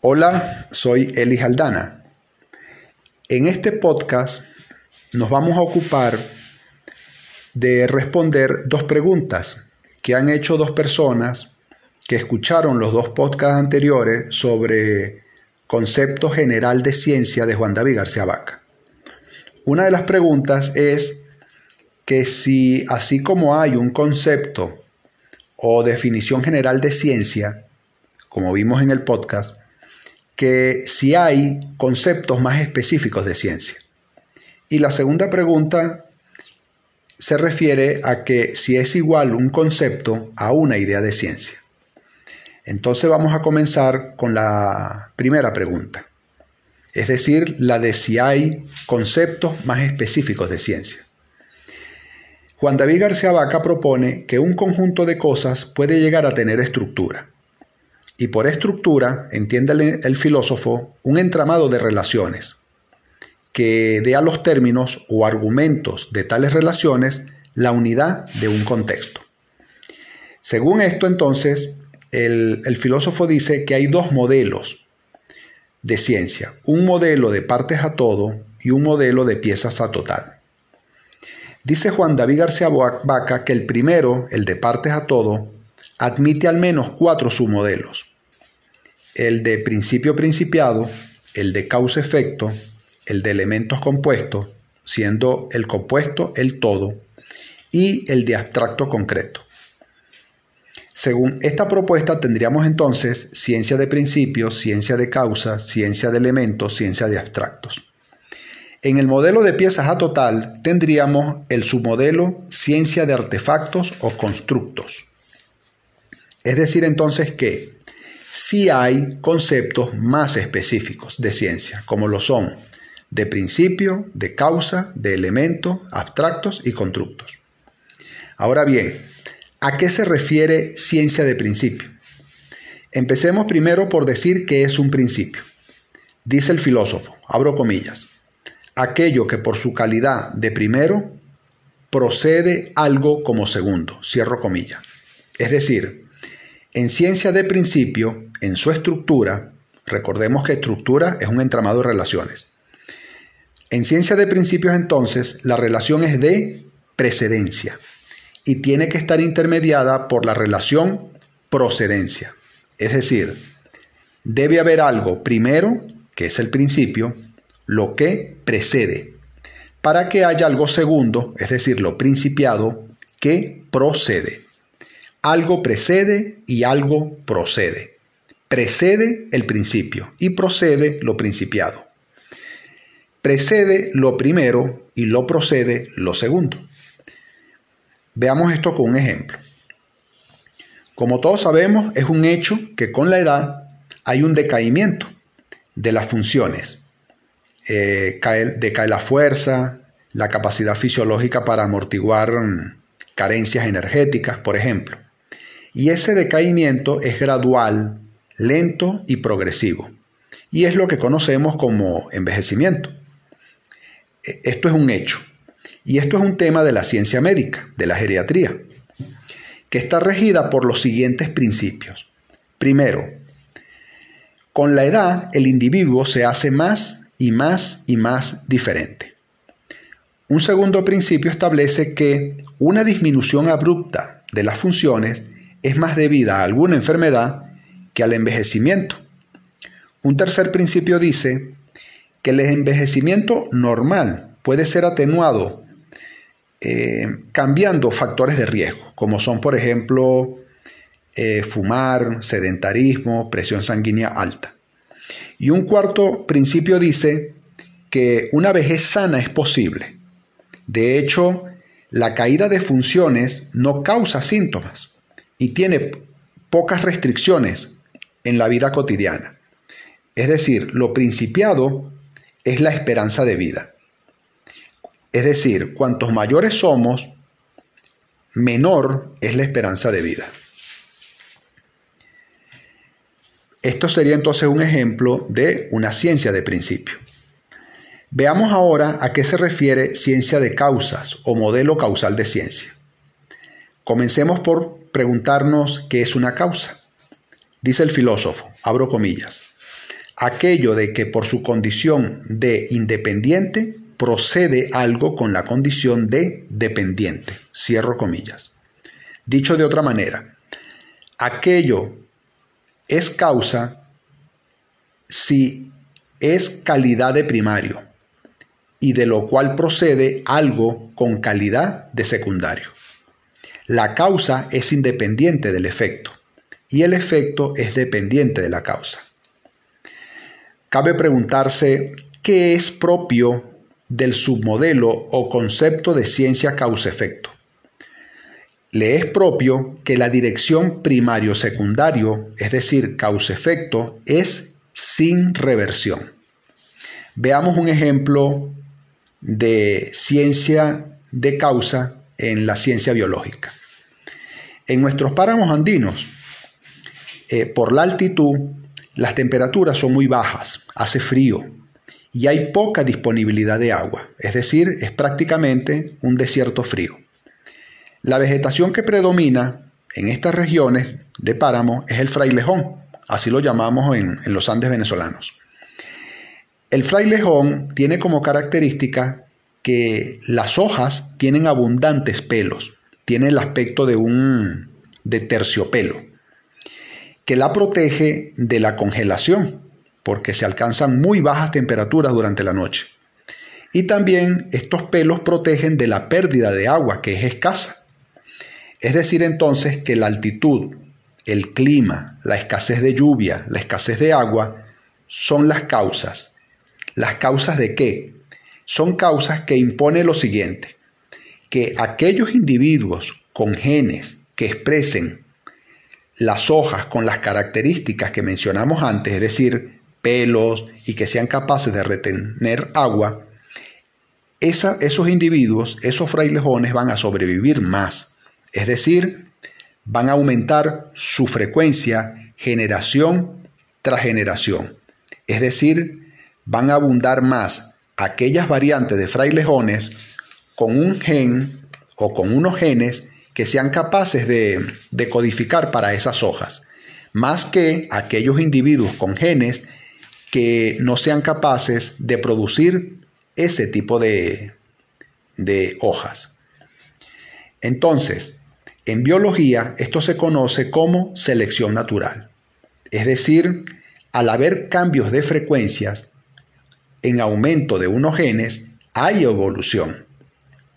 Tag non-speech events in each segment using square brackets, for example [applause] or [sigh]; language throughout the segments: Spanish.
Hola, soy Eli Aldana. En este podcast nos vamos a ocupar de responder dos preguntas que han hecho dos personas que escucharon los dos podcasts anteriores sobre concepto general de ciencia de Juan David García Vaca. Una de las preguntas es que si así como hay un concepto o definición general de ciencia, como vimos en el podcast, que si hay conceptos más específicos de ciencia. Y la segunda pregunta se refiere a que si es igual un concepto a una idea de ciencia. Entonces vamos a comenzar con la primera pregunta, es decir, la de si hay conceptos más específicos de ciencia. Juan David García Vaca propone que un conjunto de cosas puede llegar a tener estructura. Y por estructura, entiende el filósofo, un entramado de relaciones, que dé a los términos o argumentos de tales relaciones la unidad de un contexto. Según esto, entonces, el, el filósofo dice que hay dos modelos de ciencia, un modelo de partes a todo y un modelo de piezas a total. Dice Juan David García Vaca que el primero, el de partes a todo, admite al menos cuatro submodelos. El de principio principiado, el de causa-efecto, el de elementos compuestos, siendo el compuesto el todo, y el de abstracto concreto. Según esta propuesta tendríamos entonces ciencia de principios, ciencia de causa, ciencia de elementos, ciencia de abstractos. En el modelo de piezas a total tendríamos el submodelo ciencia de artefactos o constructos. Es decir, entonces que sí hay conceptos más específicos de ciencia, como lo son de principio, de causa, de elementos, abstractos y constructos. Ahora bien, ¿a qué se refiere ciencia de principio? Empecemos primero por decir que es un principio. Dice el filósofo, abro comillas, aquello que por su calidad de primero procede algo como segundo, cierro comillas. Es decir, en ciencia de principio, en su estructura, recordemos que estructura es un entramado de relaciones. En ciencia de principios entonces, la relación es de precedencia y tiene que estar intermediada por la relación procedencia. Es decir, debe haber algo primero, que es el principio, lo que precede, para que haya algo segundo, es decir, lo principiado, que procede. Algo precede y algo procede. Precede el principio y procede lo principiado. Precede lo primero y lo procede lo segundo. Veamos esto con un ejemplo. Como todos sabemos, es un hecho que con la edad hay un decaimiento de las funciones eh, decae la fuerza, la capacidad fisiológica para amortiguar mm, carencias energéticas, por ejemplo. Y ese decaimiento es gradual, lento y progresivo. Y es lo que conocemos como envejecimiento. E, esto es un hecho. Y esto es un tema de la ciencia médica, de la geriatría, que está regida por los siguientes principios. Primero, con la edad el individuo se hace más y más y más diferente. Un segundo principio establece que una disminución abrupta de las funciones es más debida a alguna enfermedad que al envejecimiento. Un tercer principio dice que el envejecimiento normal puede ser atenuado eh, cambiando factores de riesgo, como son por ejemplo eh, fumar, sedentarismo, presión sanguínea alta. Y un cuarto principio dice que una vejez sana es posible. De hecho, la caída de funciones no causa síntomas y tiene pocas restricciones en la vida cotidiana. Es decir, lo principiado es la esperanza de vida. Es decir, cuantos mayores somos, menor es la esperanza de vida. Esto sería entonces un ejemplo de una ciencia de principio. Veamos ahora a qué se refiere ciencia de causas o modelo causal de ciencia. Comencemos por preguntarnos qué es una causa. Dice el filósofo, abro comillas, aquello de que por su condición de independiente procede algo con la condición de dependiente. Cierro comillas. Dicho de otra manera, aquello es causa si es calidad de primario y de lo cual procede algo con calidad de secundario. La causa es independiente del efecto y el efecto es dependiente de la causa. Cabe preguntarse qué es propio del submodelo o concepto de ciencia causa-efecto. Le es propio que la dirección primario-secundario, es decir, causa-efecto, es sin reversión. Veamos un ejemplo de ciencia de causa en la ciencia biológica. En nuestros páramos andinos, eh, por la altitud, las temperaturas son muy bajas, hace frío, y hay poca disponibilidad de agua, es decir, es prácticamente un desierto frío. La vegetación que predomina en estas regiones de páramo es el frailejón, así lo llamamos en, en los Andes venezolanos. El frailejón tiene como característica que las hojas tienen abundantes pelos, tiene el aspecto de un de terciopelo, que la protege de la congelación, porque se alcanzan muy bajas temperaturas durante la noche. Y también estos pelos protegen de la pérdida de agua, que es escasa. Es decir, entonces que la altitud, el clima, la escasez de lluvia, la escasez de agua, son las causas. ¿Las causas de qué? Son causas que impone lo siguiente, que aquellos individuos con genes que expresen las hojas con las características que mencionamos antes, es decir, pelos y que sean capaces de retener agua, esos individuos, esos frailejones van a sobrevivir más. Es decir, van a aumentar su frecuencia generación tras generación. Es decir, van a abundar más aquellas variantes de frailejones con un gen o con unos genes que sean capaces de, codificar para esas hojas, más que aquellos individuos con genes que no sean capaces de producir ese tipo de, de hojas. Entonces, en biología esto se conoce como selección natural. Es decir, al haber cambios de frecuencias en aumento de unos genes, hay evolución.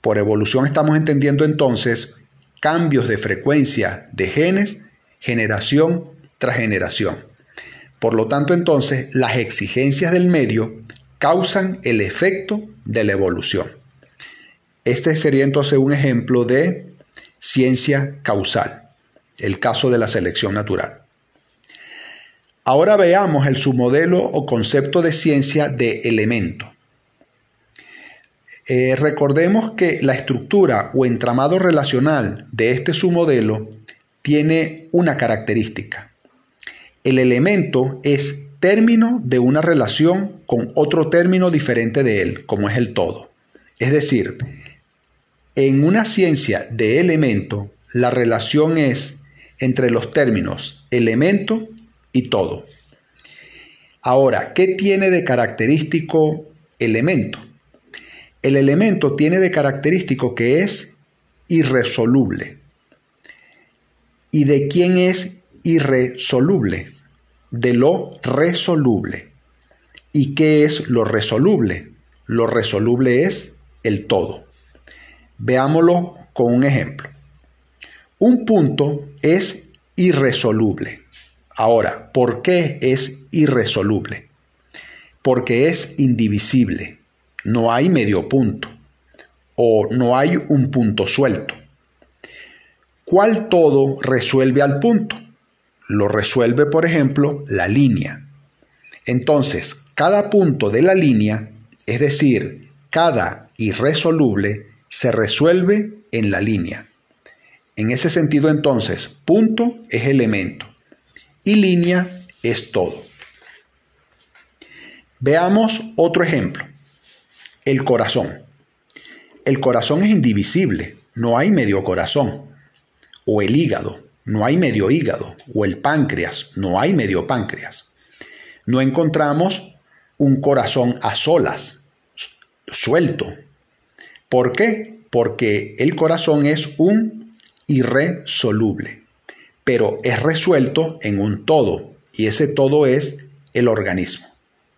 Por evolución estamos entendiendo entonces cambios de frecuencia de genes generación tras generación. Por lo tanto, entonces, las exigencias del medio causan el efecto de la evolución. Este sería entonces un ejemplo de ciencia causal, el caso de la selección natural. Ahora veamos el submodelo o concepto de ciencia de elemento. Eh, recordemos que la estructura o entramado relacional de este submodelo tiene una característica. El elemento es término de una relación con otro término diferente de él, como es el todo. Es decir, en una ciencia de elemento, la relación es entre los términos elemento y todo. Ahora, ¿qué tiene de característico elemento? El elemento tiene de característico que es irresoluble. ¿Y de quién es irresoluble? de lo resoluble. ¿Y qué es lo resoluble? Lo resoluble es el todo. Veámoslo con un ejemplo. Un punto es irresoluble. Ahora, ¿por qué es irresoluble? Porque es indivisible. No hay medio punto. O no hay un punto suelto. ¿Cuál todo resuelve al punto? lo resuelve, por ejemplo, la línea. Entonces, cada punto de la línea, es decir, cada irresoluble, se resuelve en la línea. En ese sentido, entonces, punto es elemento y línea es todo. Veamos otro ejemplo. El corazón. El corazón es indivisible, no hay medio corazón. O el hígado, no hay medio hígado, o el páncreas, no hay medio páncreas. No encontramos un corazón a solas, suelto. ¿Por qué? Porque el corazón es un irresoluble, pero es resuelto en un todo, y ese todo es el organismo.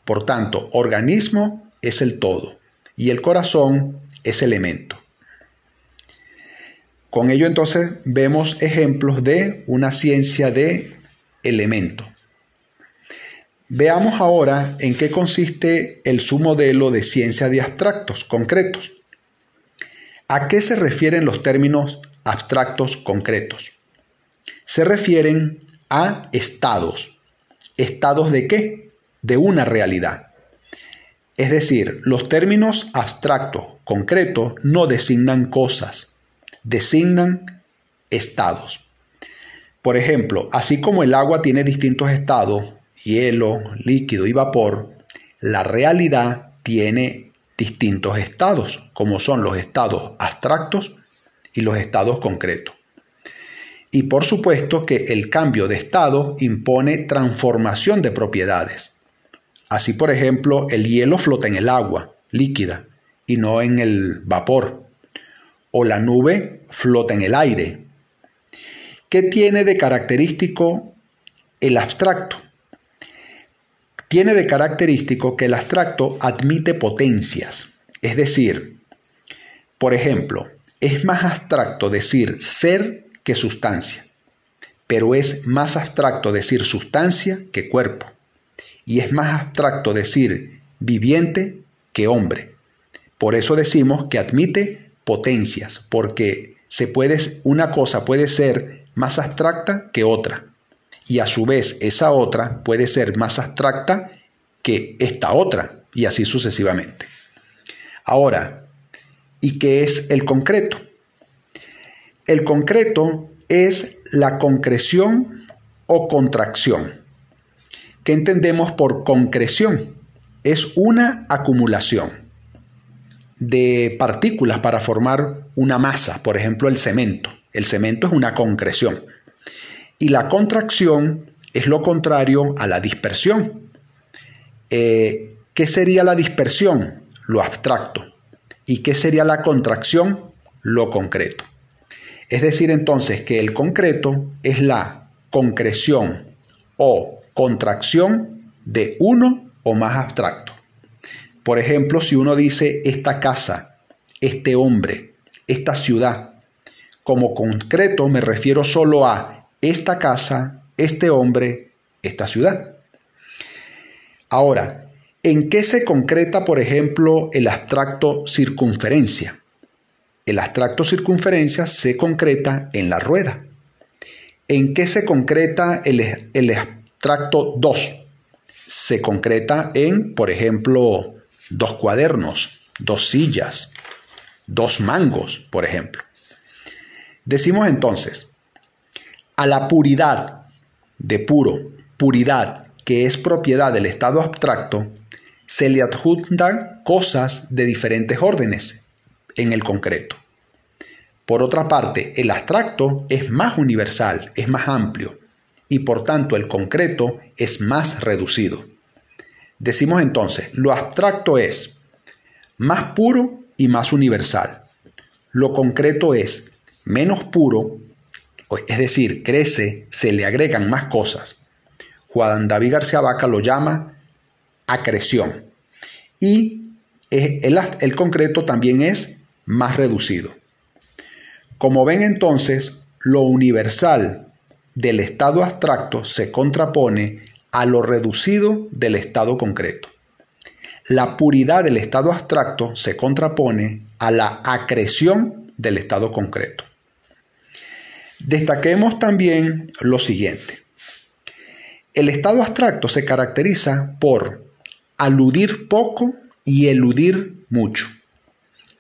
Por tanto, organismo es el todo, y el corazón es elemento. Con ello entonces vemos ejemplos de una ciencia de elemento. Veamos ahora en qué consiste el submodelo de ciencia de abstractos concretos. ¿A qué se refieren los términos abstractos concretos? Se refieren a estados. ¿Estados de qué? De una realidad. Es decir, los términos abstracto concretos no designan cosas, designan estados. Por ejemplo, así como el agua tiene distintos estados, hielo, líquido y vapor, la realidad tiene distintos estados, como son los estados abstractos y los estados concretos. Y por supuesto que el cambio de estado impone transformación de propiedades. Así, por ejemplo, el hielo flota en el agua líquida y no en el vapor o la nube flota en el aire. ¿Qué tiene de característico el abstracto? Tiene de característico que el abstracto admite potencias, es decir, por ejemplo, es más abstracto decir ser que sustancia, pero es más abstracto decir sustancia que cuerpo, y es más abstracto decir viviente que hombre. Por eso decimos que admite potencias, porque se puede, una cosa puede ser más abstracta que otra, y a su vez esa otra puede ser más abstracta que esta otra, y así sucesivamente. Ahora, ¿y qué es el concreto? El concreto es la concreción o contracción. ¿Qué entendemos por concreción? Es una acumulación de partículas para formar una masa, por ejemplo el cemento. El cemento es una concreción. Y la contracción es lo contrario a la dispersión. Eh, ¿Qué sería la dispersión? Lo abstracto. ¿Y qué sería la contracción? Lo concreto. Es decir, entonces que el concreto es la concreción o contracción de uno o más abstracto. Por ejemplo, si uno dice esta casa, este hombre, esta ciudad, como concreto me refiero solo a esta casa, este hombre, esta ciudad. Ahora, ¿en qué se concreta, por ejemplo, el abstracto circunferencia? El abstracto circunferencia se concreta en la rueda. ¿En qué se concreta el, abstracto 2? Se concreta en, por ejemplo, dos cuadernos, dos sillas, dos mangos, por ejemplo. Decimos entonces, a la puridad de puro, puridad que es propiedad del estado abstracto, se le adjuntan cosas de diferentes órdenes en el concreto. Por otra parte, el abstracto es más universal, es más amplio, y por tanto el concreto es más reducido. Decimos entonces, lo abstracto es más puro y más universal. Lo concreto es menos puro, es decir, crece, se le agregan más cosas. Juan David García Vaca lo llama acreción. Y el, el concreto también es más reducido. Como ven entonces, lo universal del estado abstracto se contrapone a lo reducido del estado concreto. La puridad del estado abstracto se contrapone a la acreción del estado concreto. Destaquemos también lo siguiente. El estado abstracto se caracteriza por aludir poco y eludir mucho.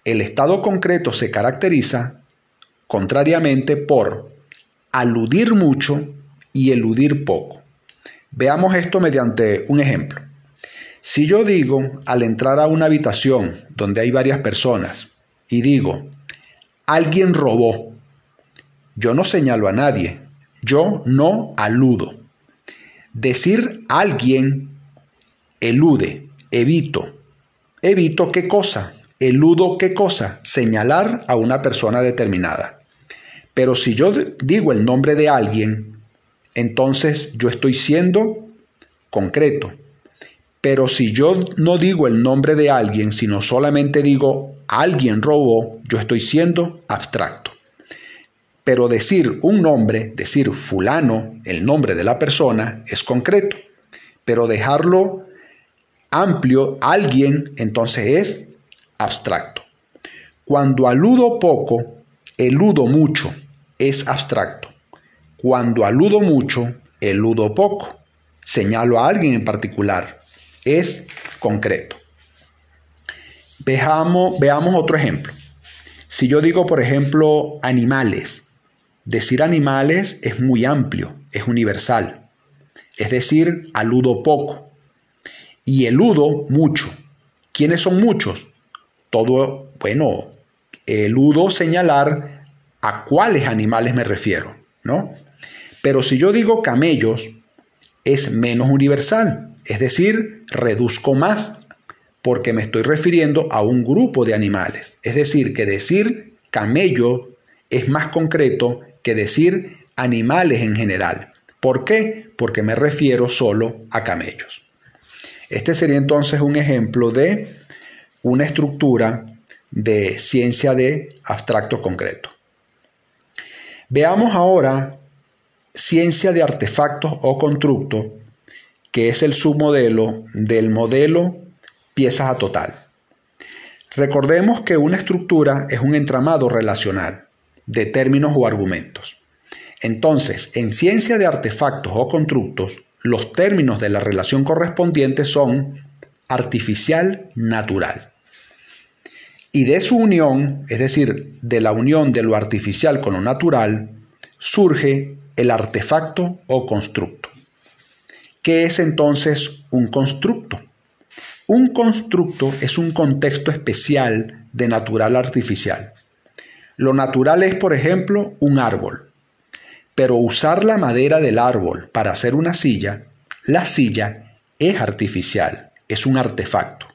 El estado concreto se caracteriza, contrariamente, por aludir mucho y eludir poco. Veamos esto mediante un ejemplo. Si yo digo al entrar a una habitación donde hay varias personas y digo, alguien robó, yo no señalo a nadie, yo no aludo. Decir alguien elude, evito. ¿Evito qué cosa? Eludo qué cosa? Señalar a una persona determinada. Pero si yo digo el nombre de alguien, entonces yo estoy siendo concreto. Pero si yo no digo el nombre de alguien, sino solamente digo alguien robó, yo estoy siendo abstracto. Pero decir un nombre, decir fulano, el nombre de la persona, es concreto. Pero dejarlo amplio, alguien, entonces es abstracto. Cuando aludo poco, eludo mucho, es abstracto. Cuando aludo mucho, eludo poco. Señalo a alguien en particular, es concreto. Veamos, otro ejemplo. Si yo digo, por ejemplo, animales, Decir animales es muy amplio, es universal. Es decir, aludo poco. Y eludo mucho. ¿Quiénes son muchos? Todo, bueno, eludo señalar a cuáles animales me refiero, ¿no? Pero si yo digo camellos, es menos universal, es decir, reduzco más, porque me estoy refiriendo a un grupo de animales. Es decir, que decir camello es más concreto que decir animales en general. ¿Por qué? Porque me refiero solo a camellos. Este sería entonces un ejemplo de una estructura de ciencia de abstracto concreto. Veamos ahora ciencia de artefactos o constructos, que es el submodelo del modelo piezas a total. Recordemos que una estructura es un entramado relacional de términos o argumentos. Entonces, en ciencia de artefactos o constructos, los términos de la relación correspondiente son artificial natural. Y de su unión, es decir, de la unión de lo artificial con lo natural, surge el artefacto o constructo. ¿Qué es entonces un constructo? Un constructo es un contexto especial de natural artificial. Lo natural es, por ejemplo, un árbol. Pero usar la madera del árbol para hacer una silla, la silla es artificial, es un artefacto.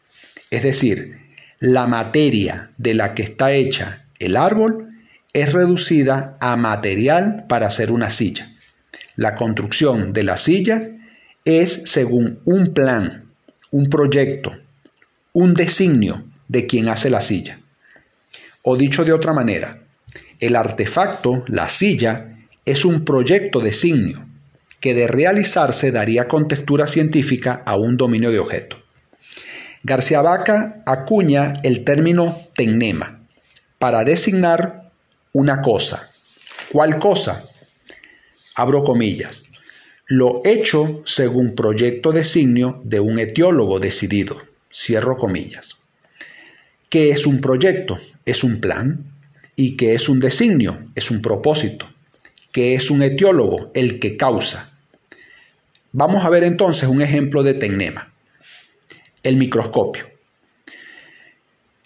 Es decir, la materia de la que está hecha el árbol es reducida a material para hacer una silla. La construcción de la silla es según un plan, un proyecto, un designio de quien hace la silla. O dicho de otra manera, el artefacto, la silla, es un proyecto de signo que de realizarse daría contextura científica a un dominio de objeto. García Vaca acuña el término tecnema para designar una cosa. ¿Cuál cosa? Abro comillas. Lo hecho según proyecto designio de un etiólogo decidido. Cierro comillas. ¿Qué es un proyecto? Es un plan. ¿Y qué es un designio? Es un propósito. ¿Qué es un etiólogo? El que causa. Vamos a ver entonces un ejemplo de tecnema. El microscopio.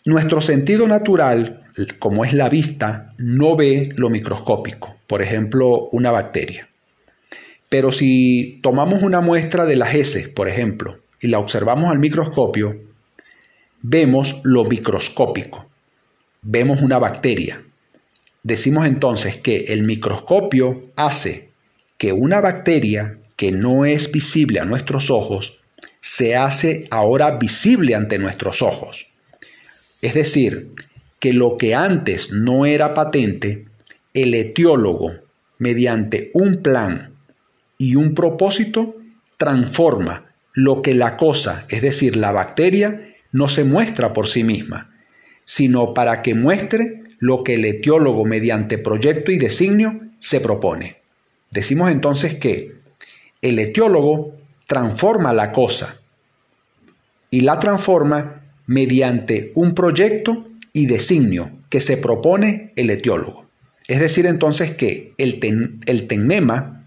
Nuestro sentido natural, como es la vista, no ve lo microscópico, por ejemplo, una bacteria. Pero si tomamos una muestra de las heces, por ejemplo, y la observamos al microscopio, vemos lo microscópico, vemos una bacteria. Decimos entonces que el microscopio hace que una bacteria que no es visible a nuestros ojos se hace ahora visible ante nuestros ojos. Es decir, que lo que antes no era patente, el etiólogo, mediante un plan y un propósito, transforma lo que la cosa, es decir, la bacteria, no se muestra por sí misma, sino para que muestre lo que el etiólogo mediante proyecto y designio se propone. Decimos entonces que el etiólogo transforma la cosa y la transforma mediante un proyecto y designio que se propone el etiólogo. Es decir, entonces que el, el tecnema,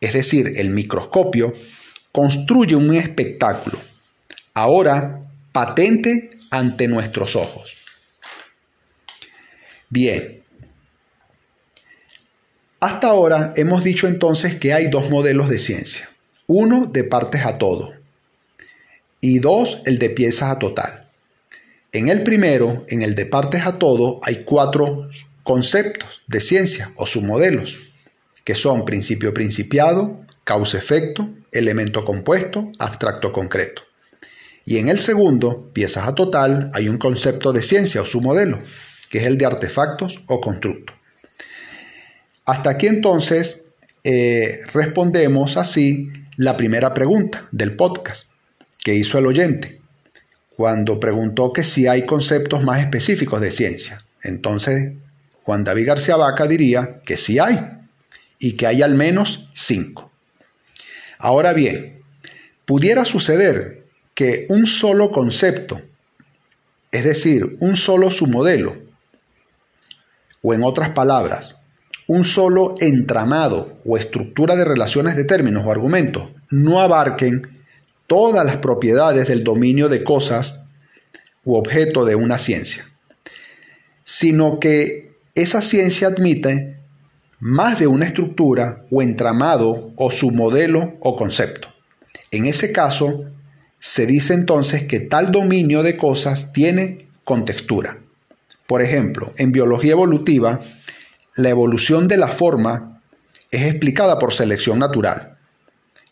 es decir, el microscopio, construye un espectáculo, ahora patente ante nuestros ojos. Bien, Hasta ahora hemos dicho entonces que hay dos modelos de ciencia. Uno de partes a todo y dos el de piezas a total. En el primero, en el de partes a todo, hay cuatro conceptos de ciencia o submodelos, que son principio principiado, causa-efecto, elemento compuesto, abstracto concreto. Y en el segundo, piezas a total, hay un concepto de ciencia o submodelo, que es el de artefactos o constructos. Hasta aquí entonces eh, respondemos así la primera pregunta del podcast que hizo el oyente, cuando preguntó que si hay conceptos más específicos de ciencia. Entonces, Juan David García Vaca diría que sí hay, y que hay al menos cinco. Ahora bien, pudiera suceder que un solo concepto, es decir, un solo submodelo, o en otras palabras, un solo entramado o estructura de relaciones de términos o argumentos, no abarquen todas las propiedades del dominio de cosas u objeto de una ciencia, sino que esa ciencia admite más de una estructura o entramado o submodelo o concepto. En ese caso, se dice entonces que tal dominio de cosas tiene contextura. Por ejemplo, en biología evolutiva, la evolución de la forma es explicada por selección natural,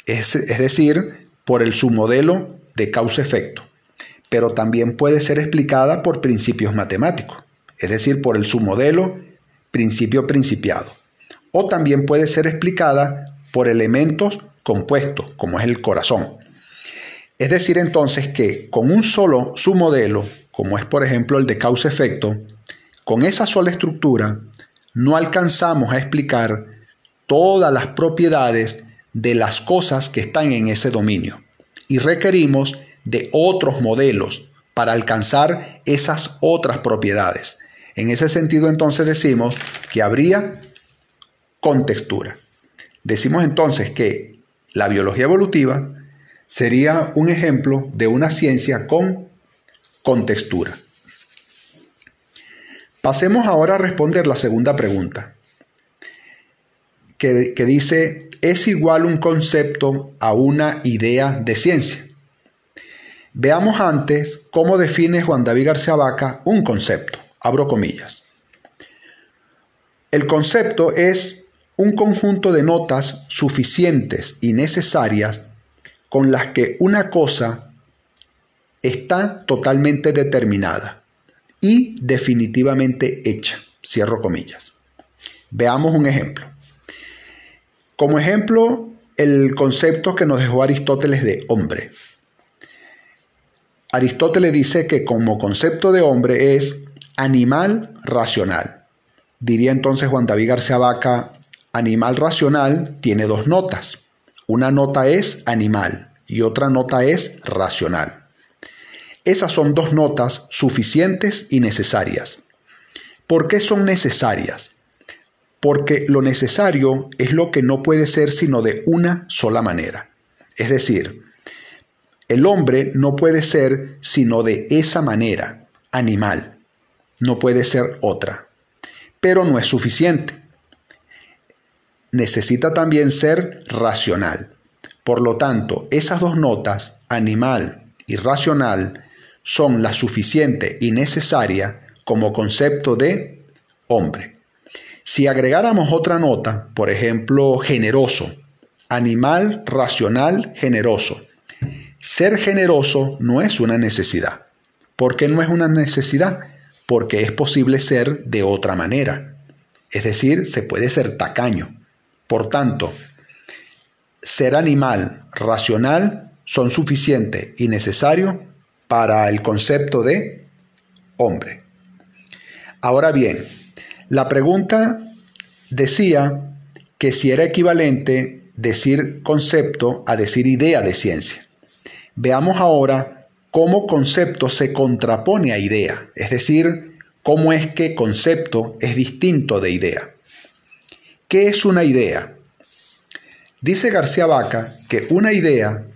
es, es decir, por el submodelo de causa-efecto, pero también puede ser explicada por principios matemáticos, es decir, por el submodelo principio-principiado, o también puede ser explicada por elementos compuestos, como es el corazón. Es decir, entonces que con un solo submodelo, como es por ejemplo el de causa-efecto, con esa sola estructura, no alcanzamos a explicar todas las propiedades de las cosas que están en ese dominio y requerimos de otros modelos para alcanzar esas otras propiedades. En ese sentido entonces decimos que habría contextura. Decimos entonces que la biología evolutiva sería un ejemplo de una ciencia con contextura. Pasemos ahora a responder la segunda pregunta, que, dice, es igual un concepto a una idea de ciencia. Veamos antes cómo define Juan David García Vaca un concepto. Abro comillas. El concepto es un conjunto de notas suficientes y necesarias con las que una cosa está totalmente determinada y definitivamente hecha. Cierro comillas. Veamos un ejemplo. Como ejemplo, el concepto que nos dejó Aristóteles de hombre. Aristóteles dice que como concepto de hombre es animal racional. Diría entonces Juan David García Vaca, animal racional tiene dos notas. Una nota es animal y otra nota es racional. Esas son dos notas suficientes y necesarias. ¿Por qué son necesarias? porque lo necesario es lo que no puede ser sino de una sola manera. Es decir, el hombre no puede ser sino de esa manera, animal, no puede ser otra. Pero no es suficiente. Necesita también ser racional. Por lo tanto, esas dos notas, animal y racional, son la suficiente y necesaria como concepto de hombre. Si agregáramos otra nota, por ejemplo, generoso, animal racional generoso. Ser generoso no es una necesidad. ¿Por qué no es una necesidad? Porque es posible ser de otra manera. Es decir, se puede ser tacaño. Por tanto, ser animal racional son suficientes y necesarios para el concepto de hombre. Ahora bien, la pregunta decía que si era equivalente decir concepto a decir idea de ciencia. Veamos ahora cómo concepto se contrapone a idea, es decir, cómo es que concepto es distinto de idea. ¿Qué es una idea? Dice García Vaca que una idea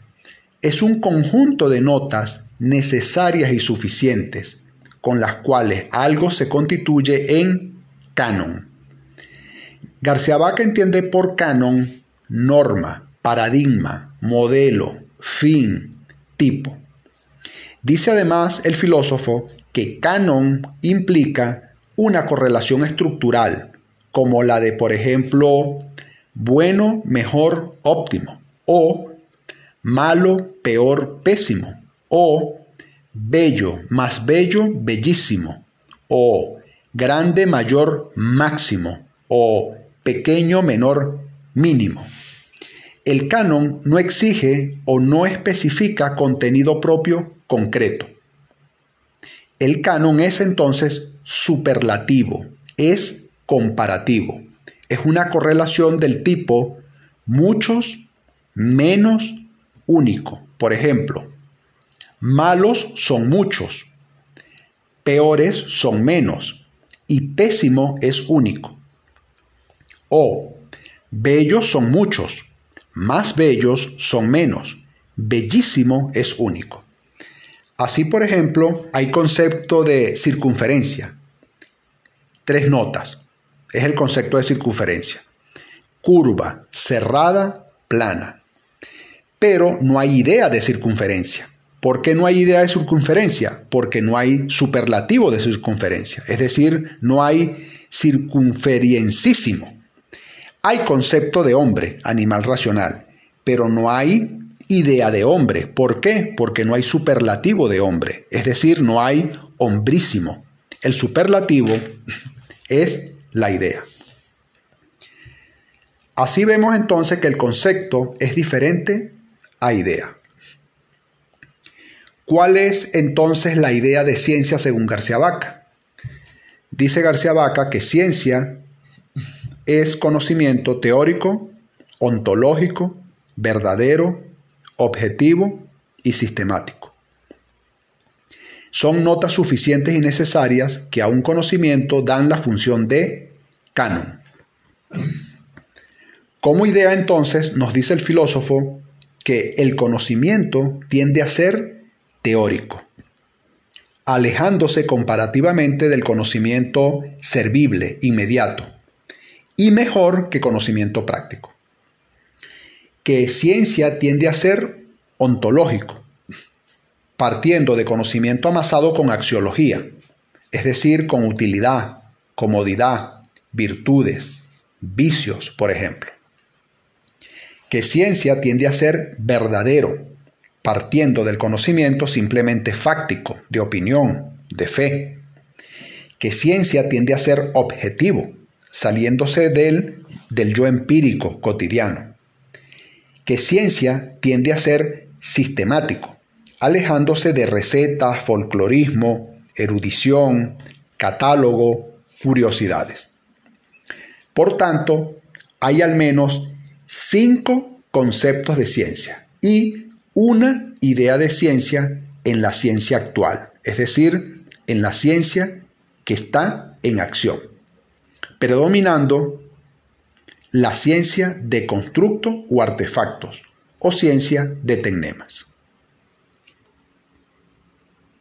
es un conjunto de notas necesarias y suficientes con las cuales algo se constituye en canon. García Vaca entiende por canon norma, paradigma, modelo, fin, tipo. Dice además el filósofo que canon implica una correlación estructural, como la de, por ejemplo, bueno, mejor, óptimo, o malo, peor, pésimo, o bello, más bello, bellísimo, o grande, mayor, máximo, o pequeño, menor, mínimo. El canon no exige o no especifica contenido propio concreto. El canon es entonces superlativo, es comparativo, es una correlación del tipo muchos menos único. Por ejemplo, malos son muchos, peores son menos y pésimo es único. O bellos son muchos, más bellos son menos, bellísimo es único. Así, por ejemplo, hay concepto de circunferencia. Tres notas. Es el concepto de circunferencia. Curva, cerrada, plana. Pero no hay idea de circunferencia. ¿Por qué no hay idea de circunferencia? Porque no hay superlativo de circunferencia. Es decir, no hay circunferencísimo. Hay concepto de hombre, animal racional, pero no hay idea de hombre. ¿Por qué? Porque no hay superlativo de hombre, es decir, no hay hombrísimo. El superlativo [laughs] es la idea. Así vemos entonces que el concepto es diferente a idea. ¿Cuál es entonces la idea de ciencia según García Vaca? Dice García Vaca que ciencia es conocimiento teórico, ontológico, verdadero, objetivo y sistemático. Son notas suficientes y necesarias que a un conocimiento dan la función de canon. Como idea entonces nos dice el filósofo que el conocimiento tiende a ser teórico, alejándose comparativamente del conocimiento servible, inmediato, y mejor que conocimiento práctico. Que ciencia tiende a ser ontológico, partiendo de conocimiento amasado con axiología, es decir, con utilidad, comodidad, virtudes, vicios, por ejemplo. Que ciencia tiende a ser verdadero, partiendo del conocimiento simplemente fáctico, de opinión, de fe. Que ciencia tiende a ser objetivo, saliéndose del, del yo empírico cotidiano. Que ciencia tiende a ser sistemático, alejándose de recetas, folclorismo, erudición, catálogo, curiosidades. Por tanto, hay al menos cinco conceptos de ciencia y una idea de ciencia en la ciencia actual, es decir, en la ciencia que está en acción predominando la ciencia de constructo o artefactos o ciencia de tecnemas.